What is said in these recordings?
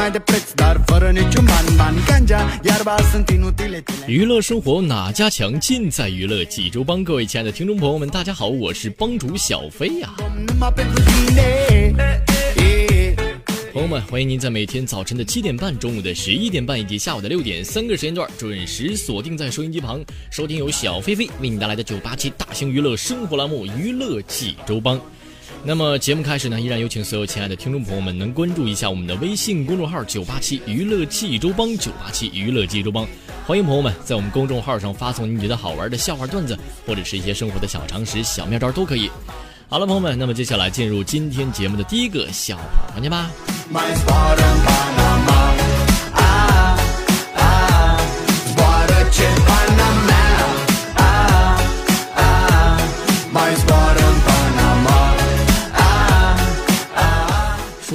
Mai de preț Dar fără niciun ban, ban Ganja, iarba sunt inutile 娱乐生活哪家强？尽在娱乐济州帮。各位亲爱的听众朋友们，大家好，我是帮主小飞呀、e, 朋友们，欢迎您在每天早晨的七点半、中午的十一点半以及下午的六点三个时间段准时锁定在收音机旁，收听由小飞飞为你带来的九八七大型娱乐生活栏目《娱乐济州帮》。那么节目开始呢，依然有请所有亲爱的听众朋友们能关注一下我们的微信公众号“九八七娱乐济州帮”，九八七娱乐济州帮。欢迎朋友们在我们公众号上发送你觉得好玩的笑话段子，或者是一些生活的小常识、小妙招都可以。好了，朋友们，那么接下来进入今天节目的第一个笑话环节吧。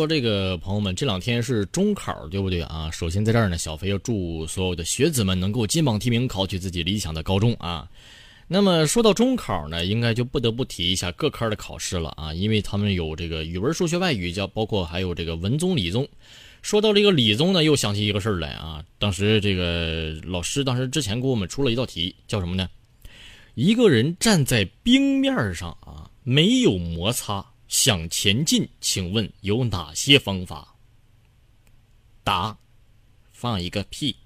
说这个朋友们，这两天是中考，对不对啊？首先在这儿呢，小飞要祝所有的学子们能够金榜题名，考取自己理想的高中啊。那么说到中考呢，应该就不得不提一下各科的考试了啊，因为他们有这个语文、数学、外语，叫包括还有这个文综、理综。说到这个理综呢，又想起一个事儿来啊。当时这个老师当时之前给我们出了一道题，叫什么呢？一个人站在冰面上啊，没有摩擦，想前进，请问有哪些方法？答：放一个屁。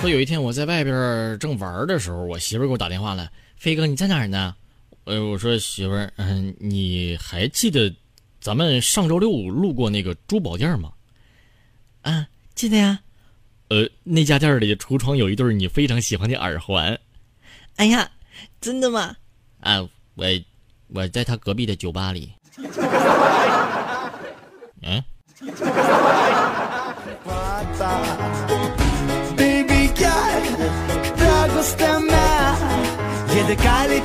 说有一天我在外边正玩的时候，我媳妇给我打电话了：“飞哥，你在哪儿呢？”呃，我说媳妇儿，嗯、你还记得咱们上周六路过那个珠宝店吗？啊，记得呀。呃，那家店里橱窗有一对你非常喜欢的耳环。哎呀，真的吗？啊，我我在他隔壁的酒吧里。嗯。The kali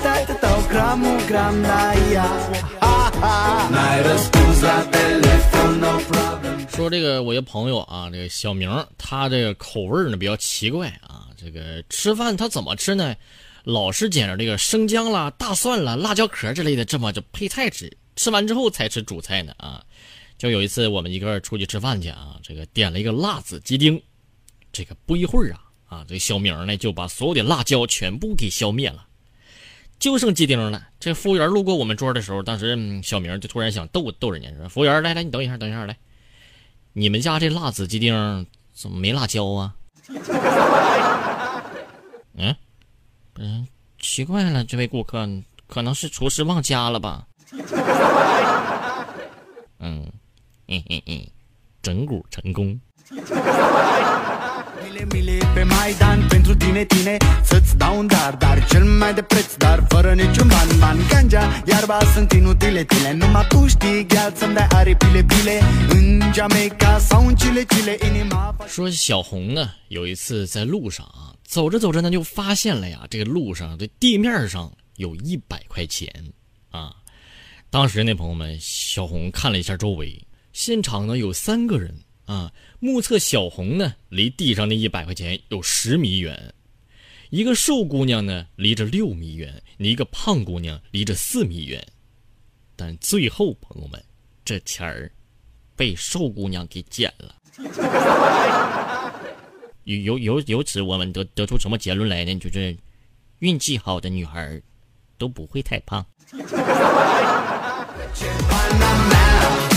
说这个我一个朋友啊，这个小明，他这个口味呢比较奇怪啊。这个吃饭他怎么吃呢？老是捡着这个生姜啦、大蒜啦、辣椒壳之类的这么就配菜吃，吃完之后才吃主菜呢啊。就有一次我们一块出去吃饭去啊，这个点了一个辣子鸡丁，这个不一会儿啊啊，这个小明呢就把所有的辣椒全部给消灭了。就剩鸡丁了。这服务员路过我们桌的时候，当时、小明就突然想逗逗人家，说：“服务员，来来，你等一下，等一下，来，你们家这辣子鸡丁怎么没辣椒啊？” 嗯，嗯，奇怪了，这位顾客可能是厨师忘加了吧？嗯，嘿嘿嘿，整蛊成功。Mile, mile pe Maidan pentru tine, tine Să-ți dau un dar, dar cel mai de preț Dar fără niciun ban, ban Ganja, iarba sunt inutile tine Numai tu știi, gheal să-mi dai aripile, bile În Jamaica sau în Chile, Chile Inima 说小红呢，有一次在路上啊，走着走着呢，就发现了呀，这个路上这地面上有一百块钱啊。当时那朋友们，小红看了一下周围，现场呢有三个人啊，目测小红呢离地上那一百块钱有十米远，一个瘦姑娘呢离着六米远，你一个胖姑娘离着四米远，但最后朋友们，这钱儿被瘦姑娘给捡了。由由由由此我们得得出什么结论来呢？就是运气好的女孩都不会太胖。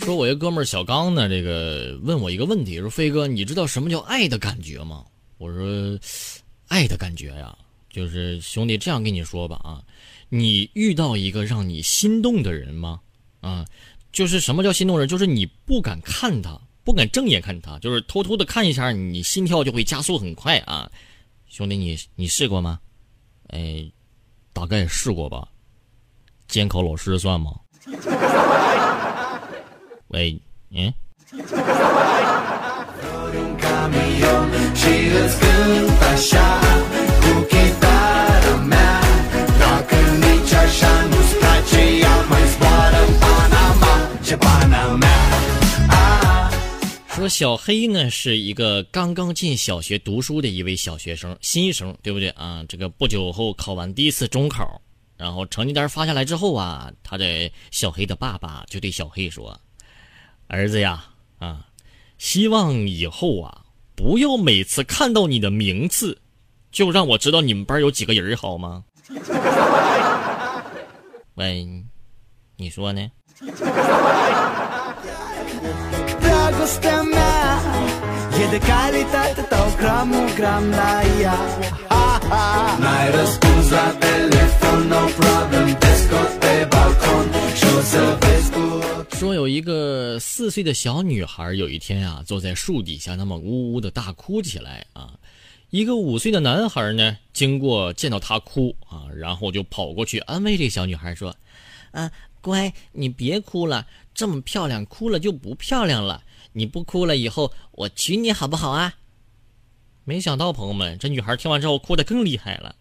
说，我一哥们儿小刚呢，这个问我一个问题，说飞哥，你知道什么叫爱的感觉吗？我说，爱的感觉呀，就是兄弟这样跟你说吧啊，你遇到一个让你心动的人吗？啊，就是什么叫心动人？就是你不敢看他，不敢正眼看他，就是偷偷的看一下，你心跳就会加速很快啊。兄弟，你你试过吗？哎，大概试过吧。监考老师算吗？喂，嗯。小黑呢是一个刚刚进小学读书的一位小学生，新生，对不对啊？这个不久后考完第一次中考。然后成绩单发下来之后啊，他的小黑的爸爸就对小黑说：“儿子呀，啊，希望以后啊，不要每次看到你的名次，就让我知道你们班有几个人，好吗？” 喂，你说呢？说有一个四岁的小女孩，有一天啊，坐在树底下，那么呜呜的大哭起来啊。一个五岁的男孩呢，经过见到她哭啊，然后就跑过去安慰这小女孩说：“啊，乖，你别哭了，这么漂亮，哭了就不漂亮了。你不哭了，以后我娶你好不好啊？”没想到朋友们，这女孩听完之后哭得更厉害了。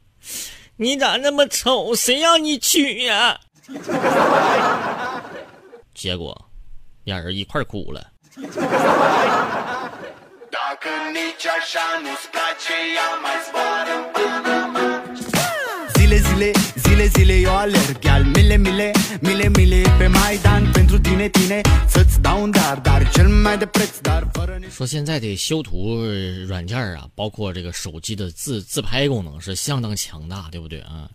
你咋那么丑？谁让你娶呀？结果俩人一块哭了。说现在的修图软件啊，包括这个手机的自自拍功能是相当强大，对不对啊？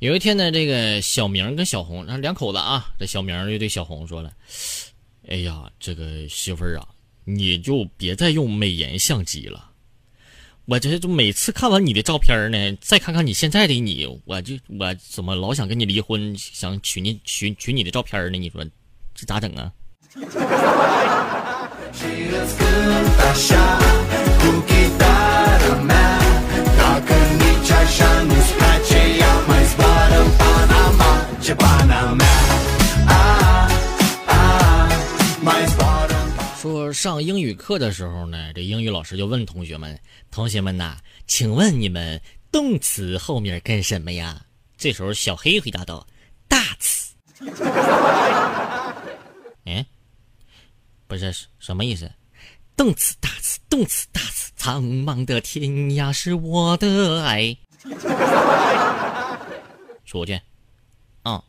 有一天呢，这个小明跟小红，两口子啊，这小明就对小红说了：“哎呀，这个媳妇儿啊，你就别再用美颜相机了。”我这就每次看完你的照片呢，再看看你现在的你，我就我怎么老想跟你离婚，想娶你娶娶你的照片呢？你说这咋整啊？说上英语课的时候呢，这英语老师就问同学们：“同学们呐，请问你们动词后面跟什么呀？”这时候小黑回答道：“大词。”哎，不是什么意思？动词大词，动词大词，苍茫的天涯是我的爱。说去，啊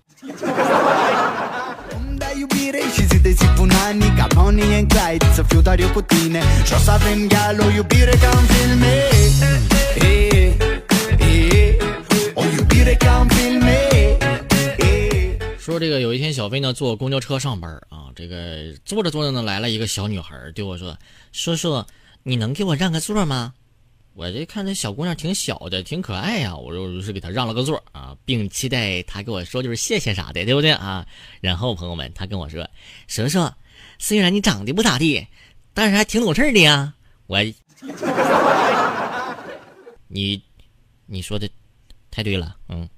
说这个有一天小飞呢坐公交车上班啊，这个坐着坐着呢来了一个小女孩对我说：“叔叔，你能给我让个座吗？”我这看这小姑娘挺小的，挺可爱呀，我就是给她让了个座啊，并期待她给我说就是谢谢啥的，对不对啊？然后朋友们，她跟我说：“叔叔，虽然你长得不咋地，但是还挺懂事的呀。”我，你，你说的太对了，嗯。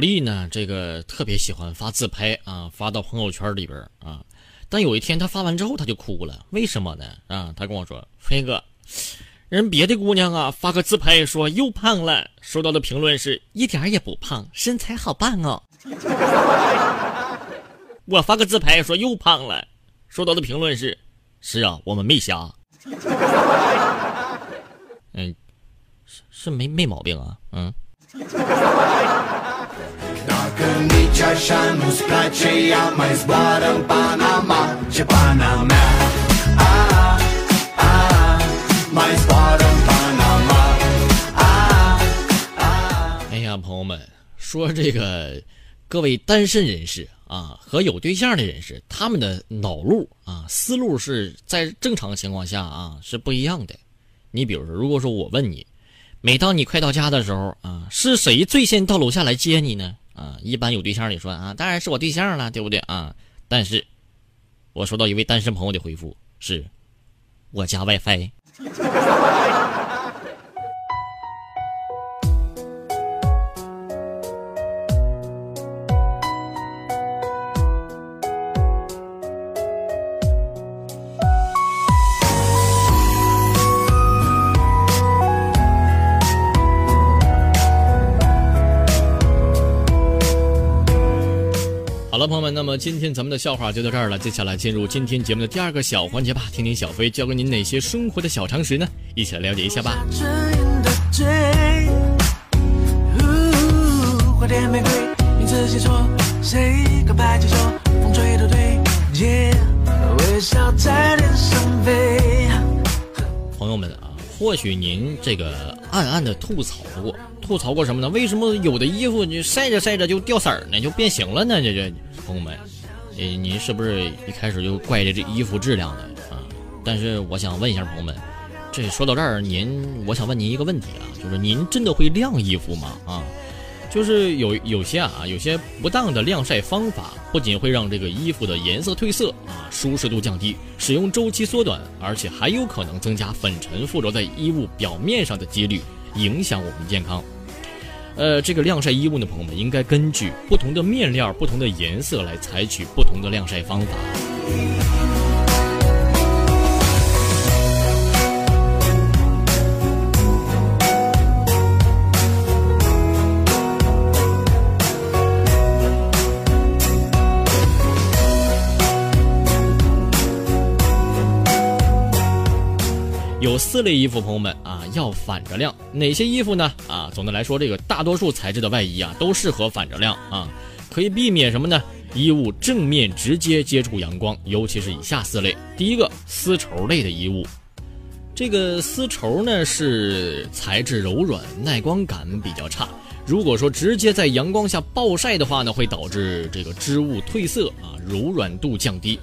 丽呢，这个特别喜欢发自拍啊，发到朋友圈里边啊。但有一天她发完之后，她就哭了，为什么呢？啊，她跟我说：“飞哥，人别的姑娘啊发个自拍说又胖了，收到的评论是一点也不胖，身材好棒哦。我发个自拍说又胖了，收到的评论是是啊，我们没瞎。嗯，是是没没毛病啊，嗯。Dacă nici așa nu-ți place Ea mai zboară în Panama Ce pana mea ah, ah, Mai zboară în Panama ah, ah. 哎呀，朋友们，说这个各位单身人士啊和有对象的人士，他们的脑路啊思路是在正常情况下啊是不一样的。你比如说，如果说我问你，每当你快到家的时候啊，是谁最先到楼下来接你呢？啊，一般有对象的说啊，当然是我对象了，对不对啊？但是，我收到一位单身朋友的回复是，我家 WiFi。么今天咱们的笑话就到这儿了。接下来进入今天节目的第二个小环节吧，听听小飞教给您哪些生活的小常识呢？一起来了解一下吧。朋友们啊，或许您这个暗暗的吐槽过，吐槽过什么呢？为什么有的衣服你晒着晒着就掉色儿呢，就变形了呢？这这，朋友们，呃，您是不是一开始就怪这这衣服质量呢？啊，但是我想问一下朋友们，这说到这儿，您，我想问您一个问题啊，就是您真的会晾衣服吗？啊？就是有有些啊，有些不当的晾晒方法，不仅会让这个衣服的颜色褪色啊，舒适度降低，使用周期缩短，而且还有可能增加粉尘附着在衣物表面上的几率，影响我们健康。呃，这个晾晒衣物呢，朋友们应该根据不同的面料、不同的颜色来采取不同的晾晒方法。有四类衣服，朋友们啊，要反着晾。哪些衣服呢？啊，总的来说，这个大多数材质的外衣啊，都适合反着晾啊，可以避免什么呢？衣物正面直接接触阳光，尤其是以下四类。第一个，丝绸类的衣物。这个丝绸呢是材质柔软，耐光感比较差。如果说直接在阳光下暴晒的话呢，会导致这个织物褪色啊，柔软度降低。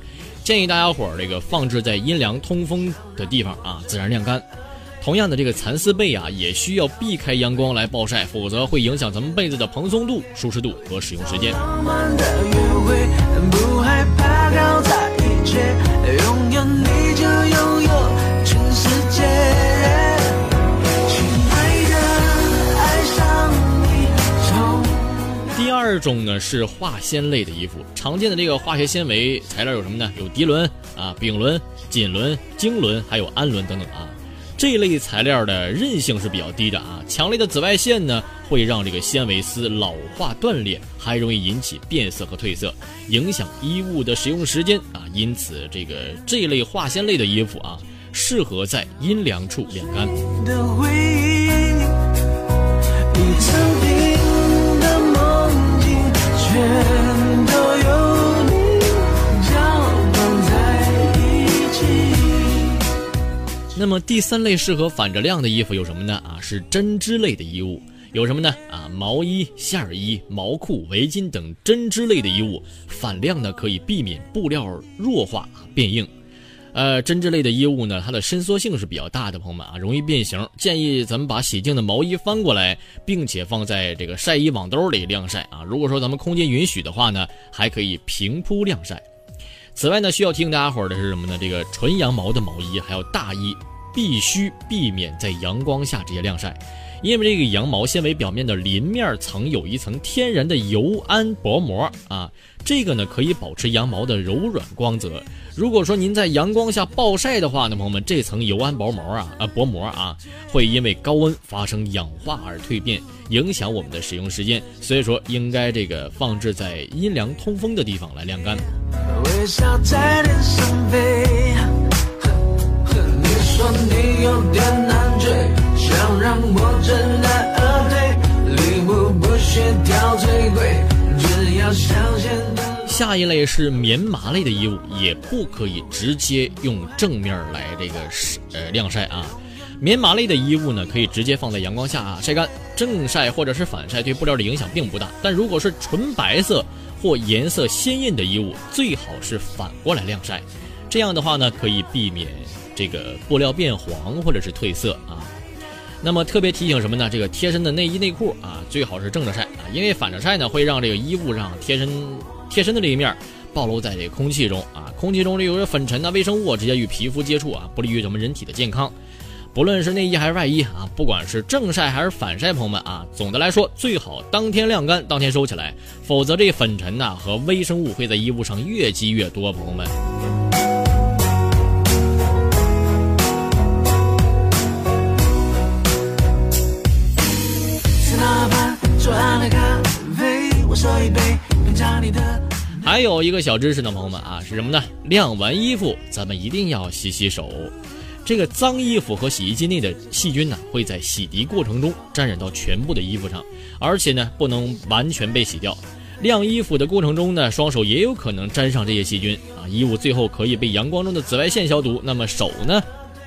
建议大家伙儿这个放置在阴凉通风的地方啊，自然晾干。同样的，这个蚕丝被啊，也需要避开阳光来暴晒，否则会影响咱们被子的蓬松度、舒适度和使用时间。浪漫的约会，不害怕搞砸一切，拥有你二种呢是化纤类的衣服，常见的这个化学纤维材料有什么呢？有涤纶啊、丙纶、锦纶、腈纶，还有氨纶等等啊。这类材料的韧性是比较低的啊，强烈的紫外线呢会让这个纤维丝老化断裂，还容易引起变色和褪色，影响衣物的使用时间啊。因此，这个这一类化纤类的衣服啊，适合在阴凉处晾干。的回忆那么第三类适合反着晾的衣服有什么呢？啊，是针织类的衣物，有什么呢？啊，毛衣、线衣、毛裤、围巾等针织类的衣物，反晾呢可以避免布料弱化变硬。呃，针织类的衣物呢，它的伸缩性是比较大的，朋友们啊，容易变形。建议咱们把洗净的毛衣翻过来，并且放在这个晒衣网兜里晾晒啊。如果说咱们空间允许的话呢，还可以平铺晾晒。此外呢，需要提醒大家伙的是什么呢？这个纯羊毛的毛衣还有大衣，必须避免在阳光下直接晾晒，因为这个羊毛纤维表面的鳞面层有一层天然的油氨薄膜啊，这个呢可以保持羊毛的柔软光泽。如果说您在阳光下暴晒的话呢，朋友们，这层油氨薄膜啊啊薄膜啊，会因为高温发生氧化而蜕变，影响我们的使用时间。所以说，应该这个放置在阴凉通风的地方来晾干。微笑在脸下一类是棉麻类的衣物，也不可以直接用正面来这个晒呃晾晒啊。棉麻类的衣物呢，可以直接放在阳光下啊晒干，正晒或者是反晒对布料的影响并不大。但如果是纯白色或颜色鲜艳的衣物，最好是反过来晾晒，这样的话呢，可以避免这个布料变黄或者是褪色啊。那么特别提醒什么呢？这个贴身的内衣内裤啊，最好是正着晒，因为反着晒呢，会让这个衣物上贴身。贴身的这一面暴露在这空气中啊，空气中这有些粉尘啊、微生物直接与皮肤接触啊，不利于咱们人体的健康。不论是内衣还是外衣啊，不管是正晒还是反晒，朋友们啊，总的来说最好当天晾干，当天收起来，否则这粉尘呐和微生物会在衣物上越积越多，朋友们。说一杯，品尝你的还有一个小知识呢，朋友们啊，是什么呢？晾完衣服，咱们一定要洗洗手。这个脏衣服和洗衣机内的细菌呢，会在洗涤过程中沾染到全部的衣服上，而且呢，不能完全被洗掉。晾衣服的过程中呢，双手也有可能沾上这些细菌啊。衣物最后可以被阳光中的紫外线消毒，那么手呢，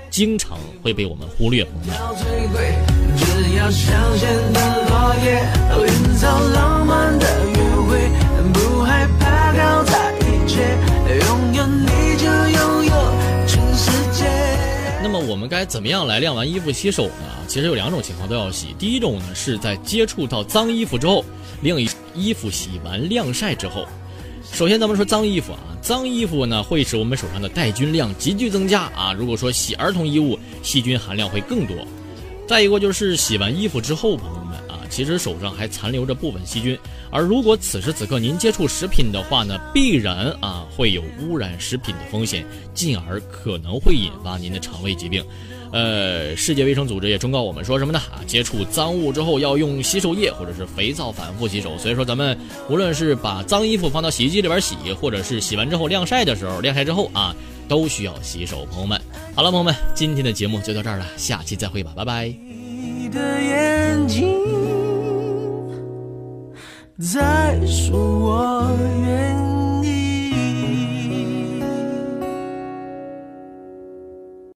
经常会被我们忽略，朋友们。只要香榭的落叶，营造浪漫的余晖不害怕搞砸一切，拥有你就拥有全世界。那么我们该怎么样来晾完衣服洗手呢？其实有两种情况都要洗。第一种呢是在接触到脏衣服之后，另一衣服洗完晾晒之后。首先咱们说脏衣服啊，脏衣服呢会使我们手上的带菌量急剧增加啊。如果说洗儿童衣物，细菌含量会更多。再一个就是洗完衣服之后，朋友们啊，其实手上还残留着部分细菌。而如果此时此刻您接触食品的话呢，必然啊会有污染食品的风险，进而可能会引发您的肠胃疾病。呃，世界卫生组织也忠告我们说什么呢？啊，接触脏物之后要用洗手液或者是肥皂反复洗手。所以说咱们无论是把脏衣服放到洗衣机里边洗，或者是洗完之后晾晒的时候，晾晒之后啊，都需要洗手。朋友们，好了，朋友们，今天的节目就到这儿了，下期再会吧，拜拜。你的眼睛在说我愿。